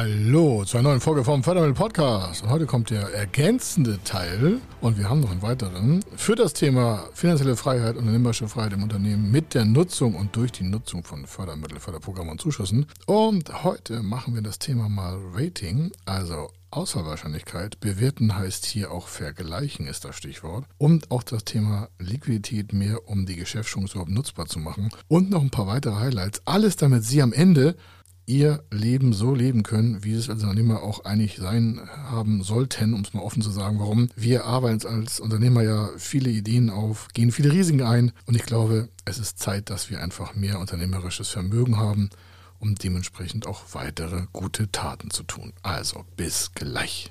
Hallo zu einer neuen Folge vom Fördermittel Podcast. Und heute kommt der ergänzende Teil und wir haben noch einen weiteren für das Thema finanzielle Freiheit und unternehmerische Freiheit im Unternehmen mit der Nutzung und durch die Nutzung von Fördermitteln, Förderprogrammen und Zuschüssen. Und heute machen wir das Thema mal Rating, also Auswahlwahrscheinlichkeit. Bewerten heißt hier auch vergleichen ist das Stichwort. Und auch das Thema Liquidität mehr, um die Geschäftschance überhaupt nutzbar zu machen. Und noch ein paar weitere Highlights. Alles damit Sie am Ende ihr Leben so leben können, wie es als Unternehmer auch eigentlich sein haben sollten, um es mal offen zu sagen. Warum? Wir arbeiten als Unternehmer ja viele Ideen auf, gehen viele Risiken ein und ich glaube, es ist Zeit, dass wir einfach mehr unternehmerisches Vermögen haben, um dementsprechend auch weitere gute Taten zu tun. Also bis gleich.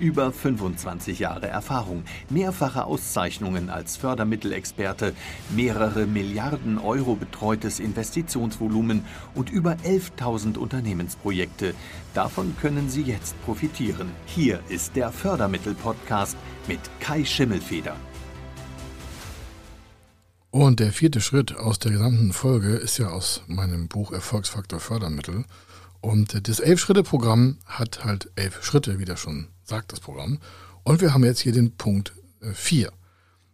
Über 25 Jahre Erfahrung, mehrfache Auszeichnungen als Fördermittelexperte, mehrere Milliarden Euro betreutes Investitionsvolumen und über 11.000 Unternehmensprojekte. Davon können Sie jetzt profitieren. Hier ist der Fördermittel-Podcast mit Kai Schimmelfeder. Und der vierte Schritt aus der gesamten Folge ist ja aus meinem Buch Erfolgsfaktor Fördermittel. Und das Elf-Schritte-Programm hat halt elf Schritte, wie das schon sagt, das Programm. Und wir haben jetzt hier den Punkt 4. Äh,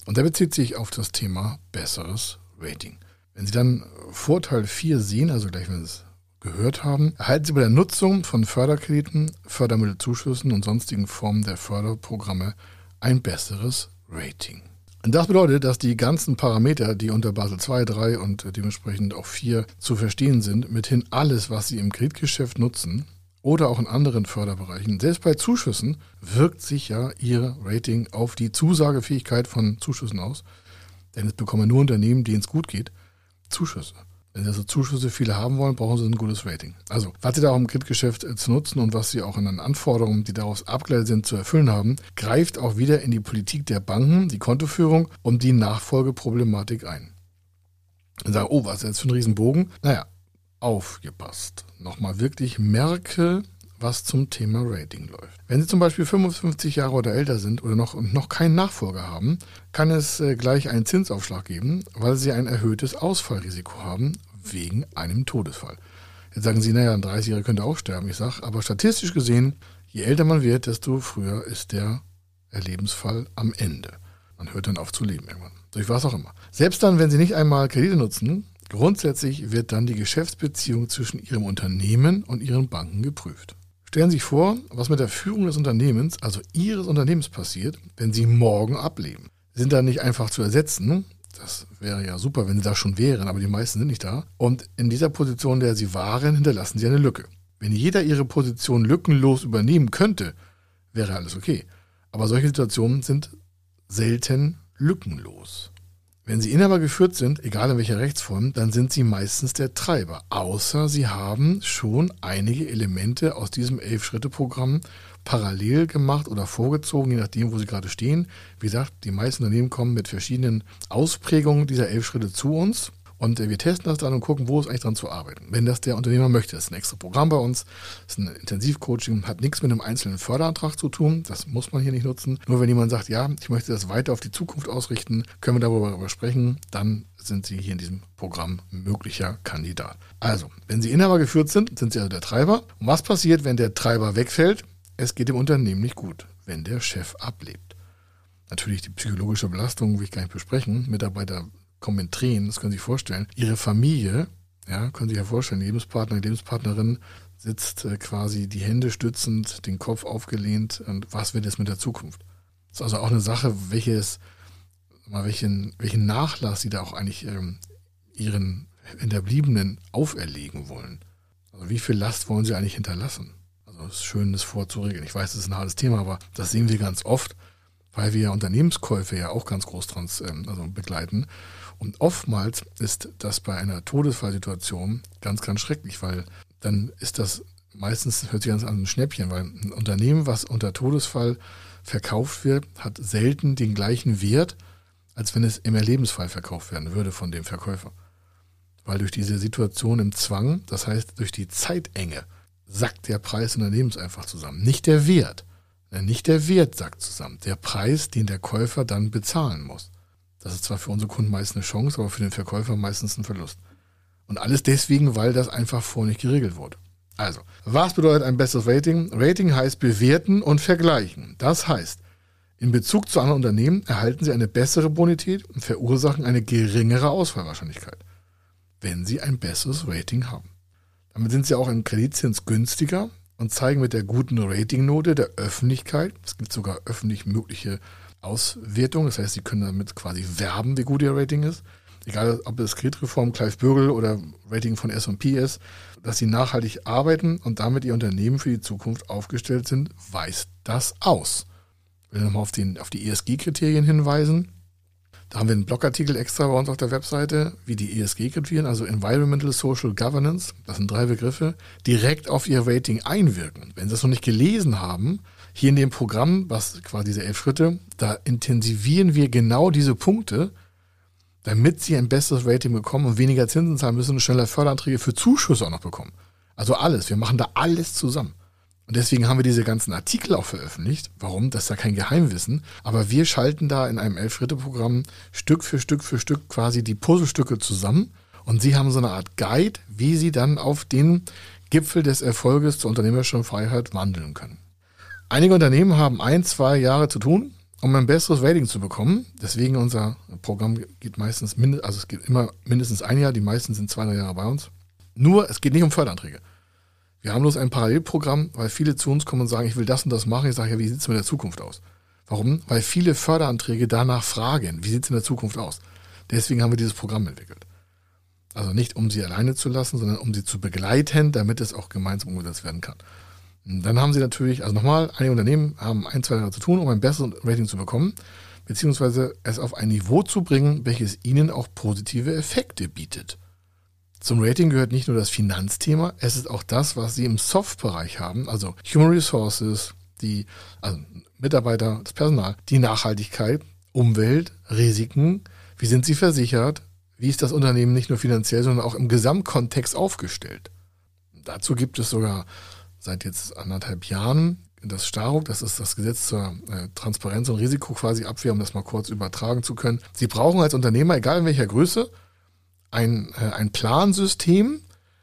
Und der bezieht sich auf das Thema besseres Rating. Wenn Sie dann Vorteil 4 sehen, also gleich, wenn Sie es gehört haben, erhalten Sie bei der Nutzung von Förderkrediten, Fördermittelzuschüssen und sonstigen Formen der Förderprogramme ein besseres Rating. Und das bedeutet, dass die ganzen Parameter, die unter Basel 2, 3 und dementsprechend auch 4 zu verstehen sind, mithin alles, was Sie im Kreditgeschäft nutzen oder auch in anderen Förderbereichen, selbst bei Zuschüssen, wirkt sich ja Ihr Rating auf die Zusagefähigkeit von Zuschüssen aus. Denn es bekommen nur Unternehmen, denen es gut geht, Zuschüsse. Wenn Sie also Zuschüsse viele haben wollen, brauchen Sie ein gutes Rating. Also, was Sie da auch im Kreditgeschäft äh, zu nutzen und was Sie auch in den Anforderungen, die daraus abgeleitet sind, zu erfüllen haben, greift auch wieder in die Politik der Banken, die Kontoführung und die Nachfolgeproblematik ein. Und sagen, oh, was ist jetzt für ein Riesenbogen? Naja, aufgepasst. Nochmal wirklich merke, was zum Thema Rating läuft. Wenn Sie zum Beispiel 55 Jahre oder älter sind oder noch, noch keinen Nachfolger haben, kann es äh, gleich einen Zinsaufschlag geben, weil Sie ein erhöhtes Ausfallrisiko haben wegen einem Todesfall. Jetzt sagen Sie, naja, ein 30-Jähriger könnte auch sterben. Ich sage, aber statistisch gesehen, je älter man wird, desto früher ist der Lebensfall am Ende. Man hört dann auf zu leben irgendwann. Durch was auch immer. Selbst dann, wenn Sie nicht einmal Kredite nutzen, grundsätzlich wird dann die Geschäftsbeziehung zwischen Ihrem Unternehmen und Ihren Banken geprüft. Stellen Sie sich vor, was mit der Führung des Unternehmens, also Ihres Unternehmens passiert, wenn Sie morgen ableben. Sind da nicht einfach zu ersetzen. Das wäre ja super, wenn Sie da schon wären, aber die meisten sind nicht da. Und in dieser Position, in der Sie waren, hinterlassen Sie eine Lücke. Wenn jeder Ihre Position lückenlos übernehmen könnte, wäre alles okay. Aber solche Situationen sind selten lückenlos. Wenn Sie Inhaber geführt sind, egal in welcher Rechtsform, dann sind Sie meistens der Treiber. Außer Sie haben schon einige Elemente aus diesem Elf-Schritte-Programm parallel gemacht oder vorgezogen, je nachdem, wo Sie gerade stehen. Wie gesagt, die meisten Unternehmen kommen mit verschiedenen Ausprägungen dieser elf Schritte zu uns. Und äh, wir testen das dann und gucken, wo es eigentlich dran zu arbeiten. Wenn das der Unternehmer möchte, das ist ein extra Programm bei uns, das ist ein Intensivcoaching, hat nichts mit einem einzelnen Förderantrag zu tun, das muss man hier nicht nutzen. Nur wenn jemand sagt, ja, ich möchte das weiter auf die Zukunft ausrichten, können wir darüber sprechen, dann sind Sie hier in diesem Programm möglicher Kandidat. Also, wenn Sie Inhaber geführt sind, sind Sie also der Treiber. Und was passiert, wenn der Treiber wegfällt? Es geht dem Unternehmen nicht gut, wenn der Chef ablebt. Natürlich die psychologische Belastung will ich gar nicht besprechen. Mitarbeiter kommen in Tränen, das können Sie sich vorstellen. Ihre Familie, ja, können Sie sich ja vorstellen, Lebenspartner, Lebenspartnerin sitzt äh, quasi die Hände stützend, den Kopf aufgelehnt und was wird jetzt mit der Zukunft? Das ist also auch eine Sache, welches, mal welchen, welchen Nachlass Sie da auch eigentlich ähm, Ihren Hinterbliebenen auferlegen wollen. Also wie viel Last wollen Sie eigentlich hinterlassen? Also es ist schön, das vorzuregeln. Ich weiß, das ist ein hartes Thema, aber das sehen wir ganz oft, weil wir ja Unternehmenskäufe ja auch ganz groß trans, ähm, also begleiten. Und oftmals ist das bei einer Todesfallsituation ganz, ganz schrecklich, weil dann ist das meistens hört sich ganz an ein Schnäppchen, weil ein Unternehmen, was unter Todesfall verkauft wird, hat selten den gleichen Wert, als wenn es im Erlebensfall verkauft werden würde von dem Verkäufer. Weil durch diese Situation im Zwang, das heißt durch die Zeitenge, sackt der Preis des Unternehmens einfach zusammen. Nicht der Wert. Nicht der Wert sackt zusammen. Der Preis, den der Käufer dann bezahlen muss. Das ist zwar für unsere Kunden meist eine Chance, aber für den Verkäufer meistens ein Verlust. Und alles deswegen, weil das einfach vorher nicht geregelt wurde. Also, was bedeutet ein besseres Rating? Rating heißt bewerten und vergleichen. Das heißt, in Bezug zu anderen Unternehmen erhalten Sie eine bessere Bonität und verursachen eine geringere Ausfallwahrscheinlichkeit, wenn Sie ein besseres Rating haben. Damit sind Sie auch im Kreditzins günstiger und zeigen mit der guten Ratingnote der Öffentlichkeit, es gibt sogar öffentlich mögliche Auswertungen, das heißt, Sie können damit quasi werben, wie gut Ihr Rating ist, egal ob es Kreditreform, Clive Bürgel oder Rating von S&P ist, dass sie nachhaltig arbeiten und damit ihr Unternehmen für die Zukunft aufgestellt sind, weist das aus. Ich will nochmal auf, auf die ESG-Kriterien hinweisen. Da haben wir einen Blogartikel extra bei uns auf der Webseite, wie die ESG-Kriterien, also Environmental Social Governance, das sind drei Begriffe, direkt auf ihr Rating einwirken. Wenn Sie es noch nicht gelesen haben, hier in dem Programm, was quasi diese elf Schritte, da intensivieren wir genau diese Punkte, damit sie ein besseres Rating bekommen und weniger Zinsen zahlen müssen und schneller Förderanträge für Zuschüsse auch noch bekommen. Also alles. Wir machen da alles zusammen. Und deswegen haben wir diese ganzen Artikel auch veröffentlicht. Warum? Das ist ja kein Geheimwissen. Aber wir schalten da in einem Elf-Schritte-Programm Stück für Stück für Stück quasi die Puzzlestücke zusammen. Und Sie haben so eine Art Guide, wie Sie dann auf den Gipfel des Erfolges zur unternehmerischen Freiheit wandeln können. Einige Unternehmen haben ein, zwei Jahre zu tun, um ein besseres Rating zu bekommen. Deswegen unser Programm geht meistens, also es geht immer mindestens ein Jahr, die meisten sind zwei, drei Jahre bei uns. Nur, es geht nicht um Förderanträge. Wir haben bloß ein Parallelprogramm, weil viele zu uns kommen und sagen, ich will das und das machen. Ich sage, ja, wie sieht es mit der Zukunft aus? Warum? Weil viele Förderanträge danach fragen, wie sieht es in der Zukunft aus? Deswegen haben wir dieses Programm entwickelt. Also nicht, um sie alleine zu lassen, sondern um sie zu begleiten, damit es auch gemeinsam umgesetzt werden kann. Dann haben sie natürlich, also nochmal, einige Unternehmen haben ein, zwei Jahre zu tun, um ein besseres Rating zu bekommen, beziehungsweise es auf ein Niveau zu bringen, welches ihnen auch positive Effekte bietet. Zum Rating gehört nicht nur das Finanzthema, es ist auch das, was sie im Soft-Bereich haben, also Human Resources, die, also Mitarbeiter, das Personal, die Nachhaltigkeit, Umwelt, Risiken, wie sind sie versichert, wie ist das Unternehmen nicht nur finanziell, sondern auch im Gesamtkontext aufgestellt. Dazu gibt es sogar seit jetzt anderthalb Jahren das STARUG, das ist das Gesetz zur äh, Transparenz und Risikoquasi-Abwehr, um das mal kurz übertragen zu können. Sie brauchen als Unternehmer, egal in welcher Größe, ein, äh, ein Plansystem,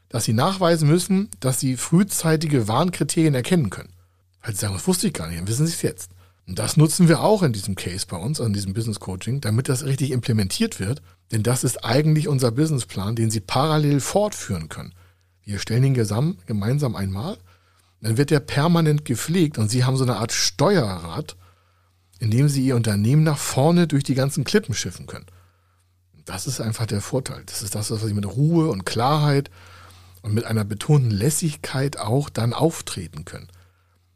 das Sie nachweisen müssen, dass Sie frühzeitige Warnkriterien erkennen können. Weil Sie sagen, das wusste ich gar nicht, dann wissen Sie es jetzt. Und das nutzen wir auch in diesem Case bei uns, an diesem Business Coaching, damit das richtig implementiert wird. Denn das ist eigentlich unser Businessplan, den Sie parallel fortführen können. Wir stellen ihn gemeinsam einmal dann wird der permanent gepflegt und sie haben so eine Art Steuerrad, in dem sie ihr Unternehmen nach vorne durch die ganzen Klippen schiffen können. Das ist einfach der Vorteil. Das ist das, was sie mit Ruhe und Klarheit und mit einer betonten Lässigkeit auch dann auftreten können.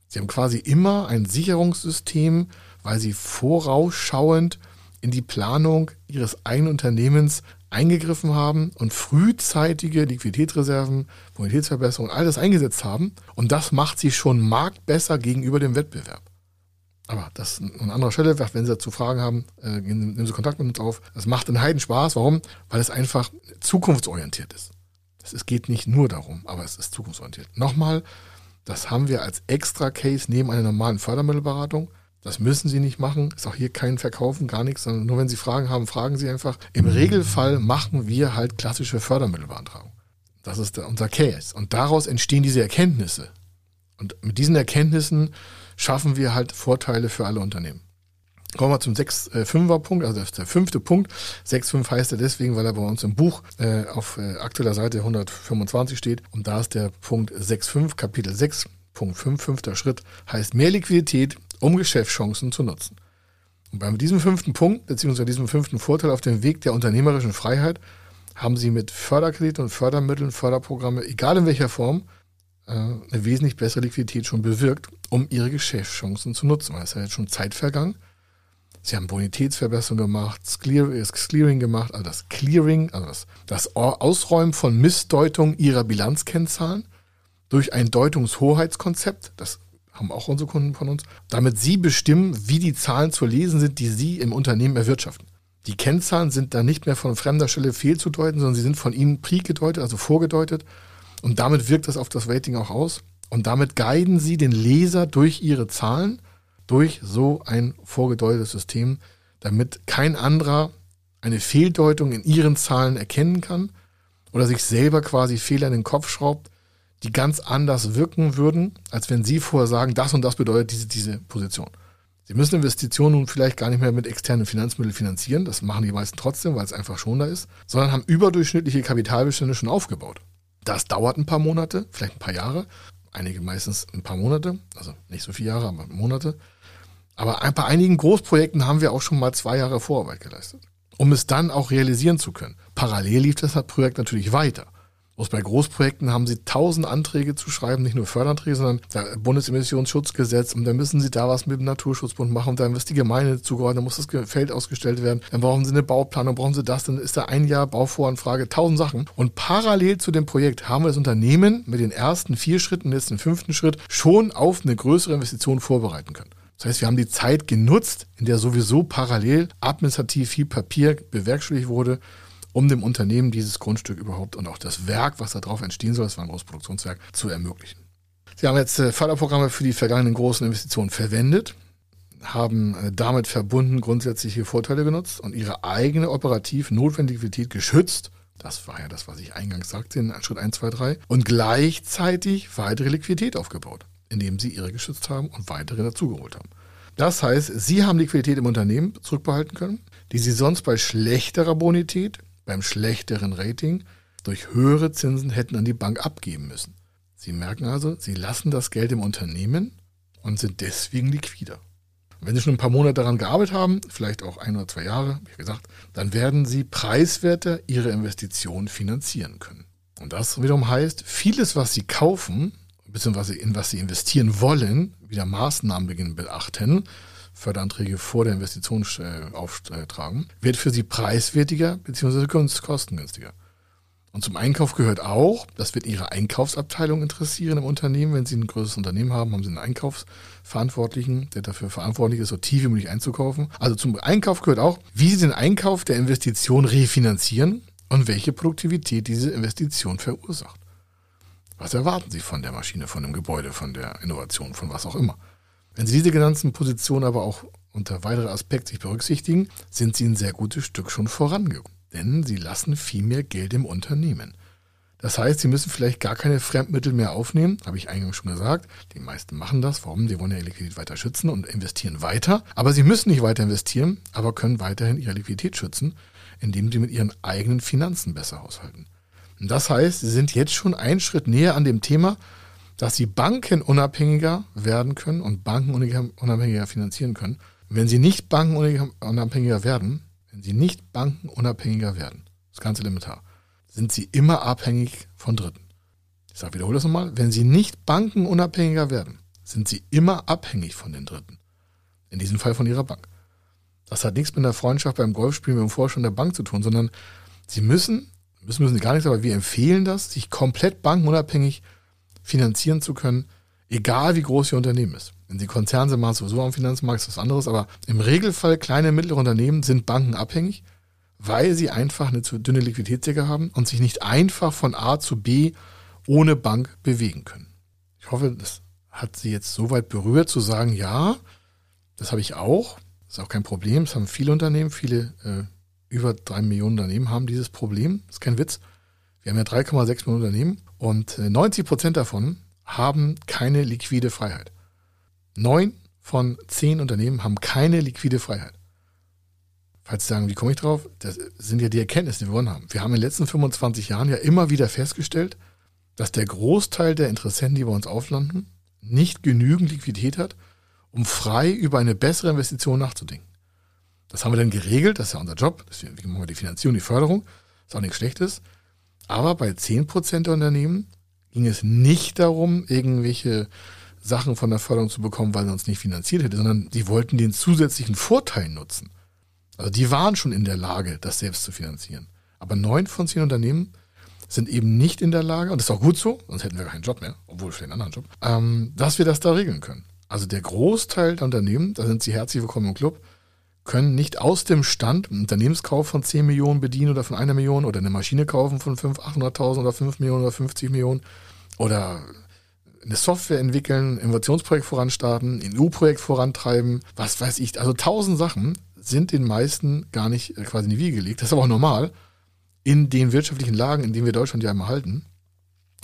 Sie haben quasi immer ein Sicherungssystem, weil sie vorausschauend in die Planung ihres eigenen Unternehmens eingegriffen haben und frühzeitige Liquiditätsreserven, Bonitätsverbesserungen, alles eingesetzt haben. Und das macht sie schon marktbesser gegenüber dem Wettbewerb. Aber das an anderer Stelle, wenn Sie dazu Fragen haben, äh, nehmen Sie Kontakt mit uns auf. Das macht einen Heiden Spaß. Warum? Weil es einfach zukunftsorientiert ist. Es geht nicht nur darum, aber es ist zukunftsorientiert. Nochmal, das haben wir als Extra-Case neben einer normalen Fördermittelberatung. Das müssen Sie nicht machen. Ist auch hier kein Verkaufen, gar nichts, sondern nur wenn Sie Fragen haben, fragen Sie einfach. Im Regelfall machen wir halt klassische Fördermittelbeantragung. Das ist unser Case. Und daraus entstehen diese Erkenntnisse. Und mit diesen Erkenntnissen schaffen wir halt Vorteile für alle Unternehmen. Kommen wir zum 6-5er äh, also der fünfte Punkt. 6-5 heißt er deswegen, weil er bei uns im Buch äh, auf äh, aktueller Seite 125 steht. Und da ist der Punkt 6-5, Kapitel 6, Punkt 5, fünfter Schritt, heißt mehr Liquidität, um Geschäftschancen zu nutzen. Und bei diesem fünften Punkt, beziehungsweise diesem fünften Vorteil auf dem Weg der unternehmerischen Freiheit, haben Sie mit Förderkrediten und Fördermitteln, Förderprogramme, egal in welcher Form, eine wesentlich bessere Liquidität schon bewirkt, um Ihre Geschäftschancen zu nutzen. Weil es ist ja jetzt schon Zeit vergangen. Sie haben Bonitätsverbesserung gemacht, das Clearing gemacht, also das Clearing, also das, das Ausräumen von Missdeutung Ihrer Bilanzkennzahlen. durch ein Deutungshoheitskonzept, das haben auch unsere Kunden von uns, damit sie bestimmen, wie die Zahlen zu lesen sind, die sie im Unternehmen erwirtschaften. Die Kennzahlen sind dann nicht mehr von fremder Stelle fehlzudeuten, sondern sie sind von ihnen pre-gedeutet, also vorgedeutet. Und damit wirkt das auf das Rating auch aus. Und damit guiden sie den Leser durch ihre Zahlen, durch so ein vorgedeutetes System, damit kein anderer eine Fehldeutung in ihren Zahlen erkennen kann oder sich selber quasi Fehler in den Kopf schraubt, die ganz anders wirken würden, als wenn sie vorher sagen, das und das bedeutet diese, diese Position. Sie müssen Investitionen nun vielleicht gar nicht mehr mit externen Finanzmitteln finanzieren, das machen die meisten trotzdem, weil es einfach schon da ist, sondern haben überdurchschnittliche Kapitalbestände schon aufgebaut. Das dauert ein paar Monate, vielleicht ein paar Jahre, einige meistens ein paar Monate, also nicht so viele Jahre, aber Monate. Aber bei einigen Großprojekten haben wir auch schon mal zwei Jahre Vorarbeit geleistet, um es dann auch realisieren zu können. Parallel lief das Projekt natürlich weiter. Bloß bei Großprojekten haben sie tausend Anträge zu schreiben, nicht nur Förderanträge, sondern das Bundesemissionsschutzgesetz und dann müssen sie da was mit dem Naturschutzbund machen und dann muss die Gemeinde zugeordnet, dann muss das Feld ausgestellt werden, dann brauchen sie eine Bauplanung, brauchen sie das, dann ist da ein Jahr Bauvoranfrage, tausend Sachen. Und parallel zu dem Projekt haben wir das Unternehmen mit den ersten vier Schritten, jetzt den fünften Schritt, schon auf eine größere Investition vorbereiten können. Das heißt, wir haben die Zeit genutzt, in der sowieso parallel administrativ viel Papier bewerkstelligt wurde um dem Unternehmen dieses Grundstück überhaupt und auch das Werk, was darauf entstehen soll, das war ein großes Produktionswerk, zu ermöglichen. Sie haben jetzt äh, Förderprogramme für die vergangenen großen Investitionen verwendet, haben äh, damit verbunden grundsätzliche Vorteile genutzt und ihre eigene operativ notwendige Liquidität geschützt. Das war ja das, was ich eingangs sagte in Schritt 1, 2, 3. Und gleichzeitig weitere Liquidität aufgebaut, indem sie ihre geschützt haben und weitere dazugeholt haben. Das heißt, sie haben Liquidität im Unternehmen zurückbehalten können, die sie sonst bei schlechterer Bonität beim schlechteren Rating durch höhere Zinsen hätten an die Bank abgeben müssen. Sie merken also, Sie lassen das Geld im Unternehmen und sind deswegen liquider. wenn Sie schon ein paar Monate daran gearbeitet haben, vielleicht auch ein oder zwei Jahre, wie gesagt, dann werden Sie preiswerter Ihre Investition finanzieren können. Und das wiederum heißt, vieles, was Sie kaufen, beziehungsweise in was Sie investieren wollen, wieder Maßnahmen beginnen beachten, Förderanträge vor der Investition äh, auftragen, wird für sie preiswertiger bzw. kostengünstiger. Und zum Einkauf gehört auch, das wird Ihre Einkaufsabteilung interessieren im Unternehmen. Wenn Sie ein größeres Unternehmen haben, haben Sie einen Einkaufsverantwortlichen, der dafür verantwortlich ist, so tief wie möglich einzukaufen. Also zum Einkauf gehört auch, wie Sie den Einkauf der Investition refinanzieren und welche Produktivität diese Investition verursacht. Was erwarten Sie von der Maschine, von dem Gebäude, von der Innovation, von was auch immer? Wenn Sie diese genannten Positionen aber auch unter weiterer Aspekt sich berücksichtigen, sind Sie ein sehr gutes Stück schon vorangekommen. Denn Sie lassen viel mehr Geld im Unternehmen. Das heißt, Sie müssen vielleicht gar keine Fremdmittel mehr aufnehmen, habe ich eingangs schon gesagt. Die meisten machen das. Warum? Sie wollen ja ihre Liquidität weiter schützen und investieren weiter. Aber Sie müssen nicht weiter investieren, aber können weiterhin Ihre Liquidität schützen, indem Sie mit Ihren eigenen Finanzen besser haushalten. Und das heißt, Sie sind jetzt schon einen Schritt näher an dem Thema, dass sie bankenunabhängiger werden können und bankenunabhängiger finanzieren können. Wenn sie nicht bankenunabhängiger werden, wenn sie nicht bankenunabhängiger werden, das ganze elementar, sind sie immer abhängig von Dritten. Ich sage, wiederhole das nochmal. Wenn sie nicht bankenunabhängiger werden, sind sie immer abhängig von den Dritten. In diesem Fall von ihrer Bank. Das hat nichts mit einer Freundschaft beim Golfspielen mit dem Vorstand der Bank zu tun, sondern sie müssen, müssen, müssen sie gar nichts, aber wir empfehlen das, sich komplett bankenunabhängig finanzieren zu können, egal wie groß Ihr Unternehmen ist. Wenn Sie Konzern sind, machen Sie sowieso am Finanzmarkt, ist was anderes, aber im Regelfall kleine und mittlere Unternehmen sind Banken abhängig, weil sie einfach eine zu dünne Liquiditätsdecke haben und sich nicht einfach von A zu B ohne Bank bewegen können. Ich hoffe, das hat Sie jetzt so weit berührt zu sagen, ja, das habe ich auch, das ist auch kein Problem, das haben viele Unternehmen, viele äh, über drei Millionen Unternehmen haben dieses Problem, das ist kein Witz. Wir haben ja 3,6 Millionen Unternehmen und 90 äh, Prozent davon haben keine liquide Freiheit. Neun von zehn Unternehmen haben keine liquide Freiheit. Falls Sie sagen, wie komme ich drauf? Das sind ja die Erkenntnisse, die wir gewonnen haben. Wir haben in den letzten 25 Jahren ja immer wieder festgestellt, dass der Großteil der Interessenten, die bei uns auflanden, nicht genügend Liquidität hat, um frei über eine bessere Investition nachzudenken. Das haben wir dann geregelt, das ist ja unser Job. Deswegen machen wir die Finanzierung, die Förderung. Das ist auch nichts Schlechtes. Aber bei 10% der Unternehmen ging es nicht darum, irgendwelche Sachen von der Förderung zu bekommen, weil sie uns nicht finanziert hätte, sondern die wollten den zusätzlichen Vorteil nutzen. Also die waren schon in der Lage, das selbst zu finanzieren. Aber neun von zehn Unternehmen sind eben nicht in der Lage, und das ist auch gut so, sonst hätten wir keinen Job mehr, obwohl für einen anderen Job, ähm, dass wir das da regeln können. Also der Großteil der Unternehmen, da sind Sie herzlich willkommen im Club, können nicht aus dem Stand einen Unternehmenskauf von 10 Millionen bedienen oder von einer Million oder eine Maschine kaufen von 500.000, 800.000 oder 5 Millionen oder 50 Millionen oder eine Software entwickeln, Innovationsprojekt voranstarten, ein EU-Projekt vorantreiben, was weiß ich. Also tausend Sachen sind den meisten gar nicht äh, quasi in die Wiege gelegt. Das ist aber auch normal in den wirtschaftlichen Lagen, in denen wir Deutschland ja immer halten.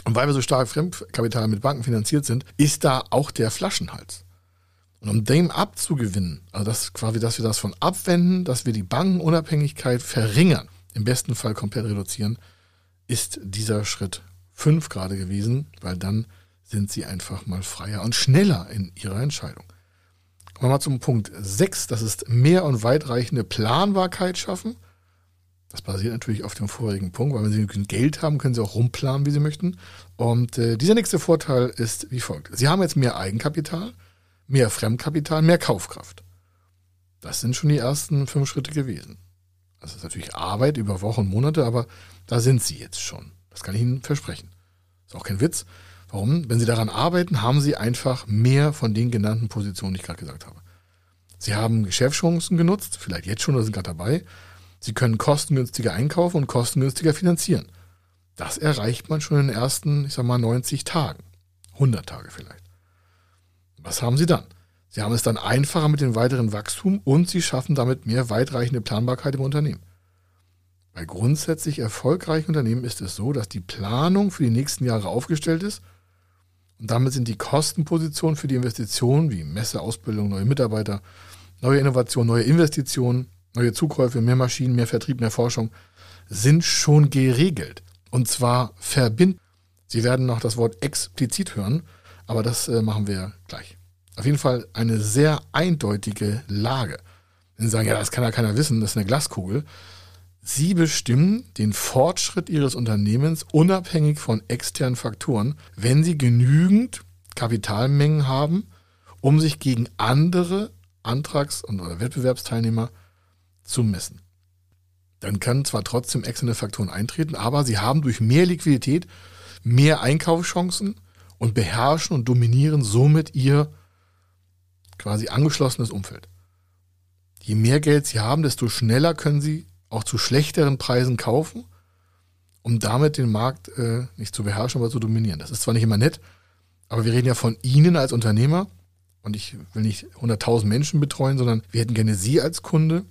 Und weil wir so stark Fremdkapital mit Banken finanziert sind, ist da auch der Flaschenhals. Und um dem abzugewinnen, also das quasi, dass wir das von abwenden, dass wir die Bankenunabhängigkeit verringern, im besten Fall komplett reduzieren, ist dieser Schritt fünf gerade gewesen, weil dann sind sie einfach mal freier und schneller in ihrer Entscheidung. Kommen wir mal zum Punkt sechs, das ist mehr und weitreichende Planbarkeit schaffen. Das basiert natürlich auf dem vorherigen Punkt, weil wenn Sie genügend Geld haben, können Sie auch rumplanen, wie Sie möchten. Und äh, dieser nächste Vorteil ist wie folgt. Sie haben jetzt mehr Eigenkapital, mehr Fremdkapital, mehr Kaufkraft. Das sind schon die ersten fünf Schritte gewesen. Das ist natürlich Arbeit über Wochen Monate, aber da sind Sie jetzt schon. Das kann ich Ihnen versprechen. Ist auch kein Witz. Warum? Wenn Sie daran arbeiten, haben Sie einfach mehr von den genannten Positionen, die ich gerade gesagt habe. Sie haben Geschäftschancen genutzt, vielleicht jetzt schon oder sind gerade dabei. Sie können kostengünstiger einkaufen und kostengünstiger finanzieren. Das erreicht man schon in den ersten, ich sag mal, 90 Tagen. 100 Tage vielleicht. Was haben Sie dann? Sie haben es dann einfacher mit dem weiteren Wachstum und Sie schaffen damit mehr weitreichende Planbarkeit im Unternehmen. Bei grundsätzlich erfolgreichen Unternehmen ist es so, dass die Planung für die nächsten Jahre aufgestellt ist und damit sind die Kostenpositionen für die Investitionen wie Messe, Ausbildung, neue Mitarbeiter, neue Innovationen, neue Investitionen, neue Zukäufe, mehr Maschinen, mehr Vertrieb, mehr Forschung, sind schon geregelt. Und zwar verbinden. Sie werden noch das Wort explizit hören, aber das äh, machen wir gleich. Auf jeden Fall eine sehr eindeutige Lage. Wenn Sie sagen, ja, das kann ja keiner wissen, das ist eine Glaskugel. Sie bestimmen den Fortschritt Ihres Unternehmens unabhängig von externen Faktoren, wenn Sie genügend Kapitalmengen haben, um sich gegen andere Antrags- oder Wettbewerbsteilnehmer zu messen. Dann können zwar trotzdem externe Faktoren eintreten, aber Sie haben durch mehr Liquidität mehr Einkaufschancen und beherrschen und dominieren somit Ihr quasi angeschlossenes Umfeld. Je mehr Geld Sie haben, desto schneller können Sie auch zu schlechteren Preisen kaufen, um damit den Markt äh, nicht zu beherrschen, aber zu dominieren. Das ist zwar nicht immer nett, aber wir reden ja von Ihnen als Unternehmer und ich will nicht 100.000 Menschen betreuen, sondern wir hätten gerne Sie als Kunde,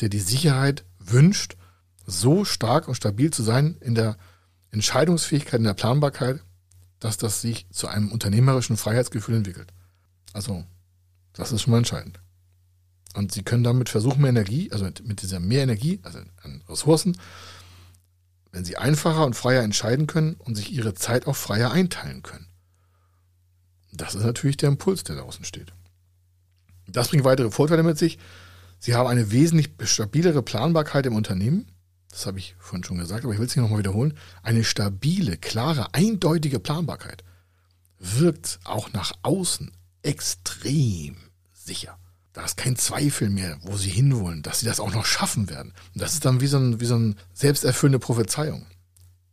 der die Sicherheit wünscht, so stark und stabil zu sein in der Entscheidungsfähigkeit, in der Planbarkeit, dass das sich zu einem unternehmerischen Freiheitsgefühl entwickelt. Also, das ist schon mal entscheidend. Und sie können damit versuchen, mehr Energie, also mit dieser mehr Energie, also an Ressourcen, wenn sie einfacher und freier entscheiden können und sich ihre Zeit auch freier einteilen können. Das ist natürlich der Impuls, der da entsteht. Das bringt weitere Vorteile mit sich. Sie haben eine wesentlich stabilere Planbarkeit im Unternehmen. Das habe ich vorhin schon gesagt, aber ich will es hier nochmal wiederholen. Eine stabile, klare, eindeutige Planbarkeit wirkt auch nach außen extrem sicher. Da ist kein Zweifel mehr, wo sie hinwollen, dass sie das auch noch schaffen werden. Und das ist dann wie so, ein, wie so eine selbsterfüllende Prophezeiung.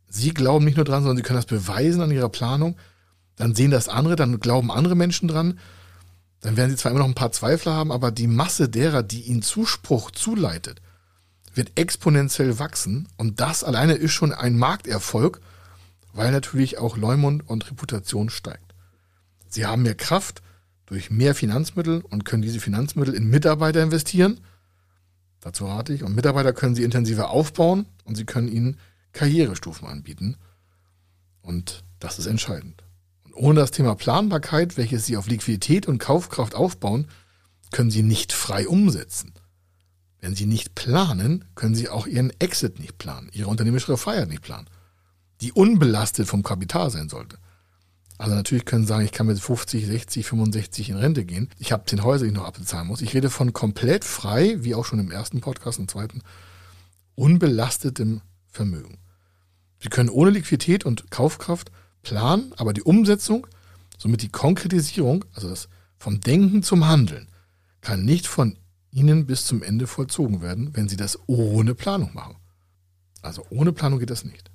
Sie glauben nicht nur dran, sondern sie können das beweisen an ihrer Planung. Dann sehen das andere, dann glauben andere Menschen dran. Dann werden sie zwar immer noch ein paar Zweifler haben, aber die Masse derer, die ihnen Zuspruch zuleitet, wird exponentiell wachsen. Und das alleine ist schon ein Markterfolg, weil natürlich auch Leumund und Reputation steigt. Sie haben mehr Kraft, durch mehr Finanzmittel und können diese Finanzmittel in Mitarbeiter investieren. Dazu rate ich. Und Mitarbeiter können sie intensiver aufbauen und sie können ihnen Karrierestufen anbieten. Und das ist entscheidend. Und ohne das Thema Planbarkeit, welches sie auf Liquidität und Kaufkraft aufbauen, können sie nicht frei umsetzen. Wenn sie nicht planen, können sie auch ihren Exit nicht planen, ihre unternehmerische Freiheit nicht planen, die unbelastet vom Kapital sein sollte. Also natürlich können Sie sagen, ich kann mit 50, 60, 65 in Rente gehen. Ich habe zehn Häuser, die ich noch abbezahlen muss. Ich rede von komplett frei, wie auch schon im ersten Podcast, im zweiten, unbelastetem Vermögen. Sie können ohne Liquidität und Kaufkraft planen, aber die Umsetzung, somit die Konkretisierung, also das vom Denken zum Handeln, kann nicht von Ihnen bis zum Ende vollzogen werden, wenn Sie das ohne Planung machen. Also ohne Planung geht das nicht.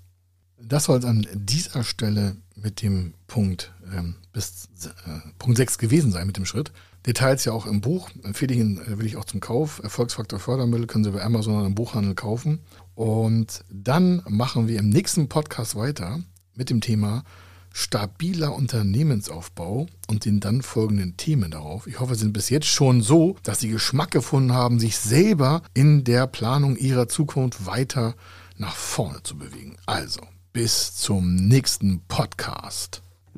Das soll es an dieser Stelle mit dem Punkt ähm, bis äh, Punkt 6 gewesen sein mit dem Schritt. Details ja auch im Buch. Empfehle ich Ihnen, äh, will ich auch zum Kauf. Erfolgsfaktor Fördermittel können Sie bei Amazon oder im Buchhandel kaufen. Und dann machen wir im nächsten Podcast weiter mit dem Thema stabiler Unternehmensaufbau und den dann folgenden Themen darauf. Ich hoffe, Sie sind bis jetzt schon so, dass Sie Geschmack gefunden haben, sich selber in der Planung Ihrer Zukunft weiter nach vorne zu bewegen. Also, bis zum nächsten Podcast.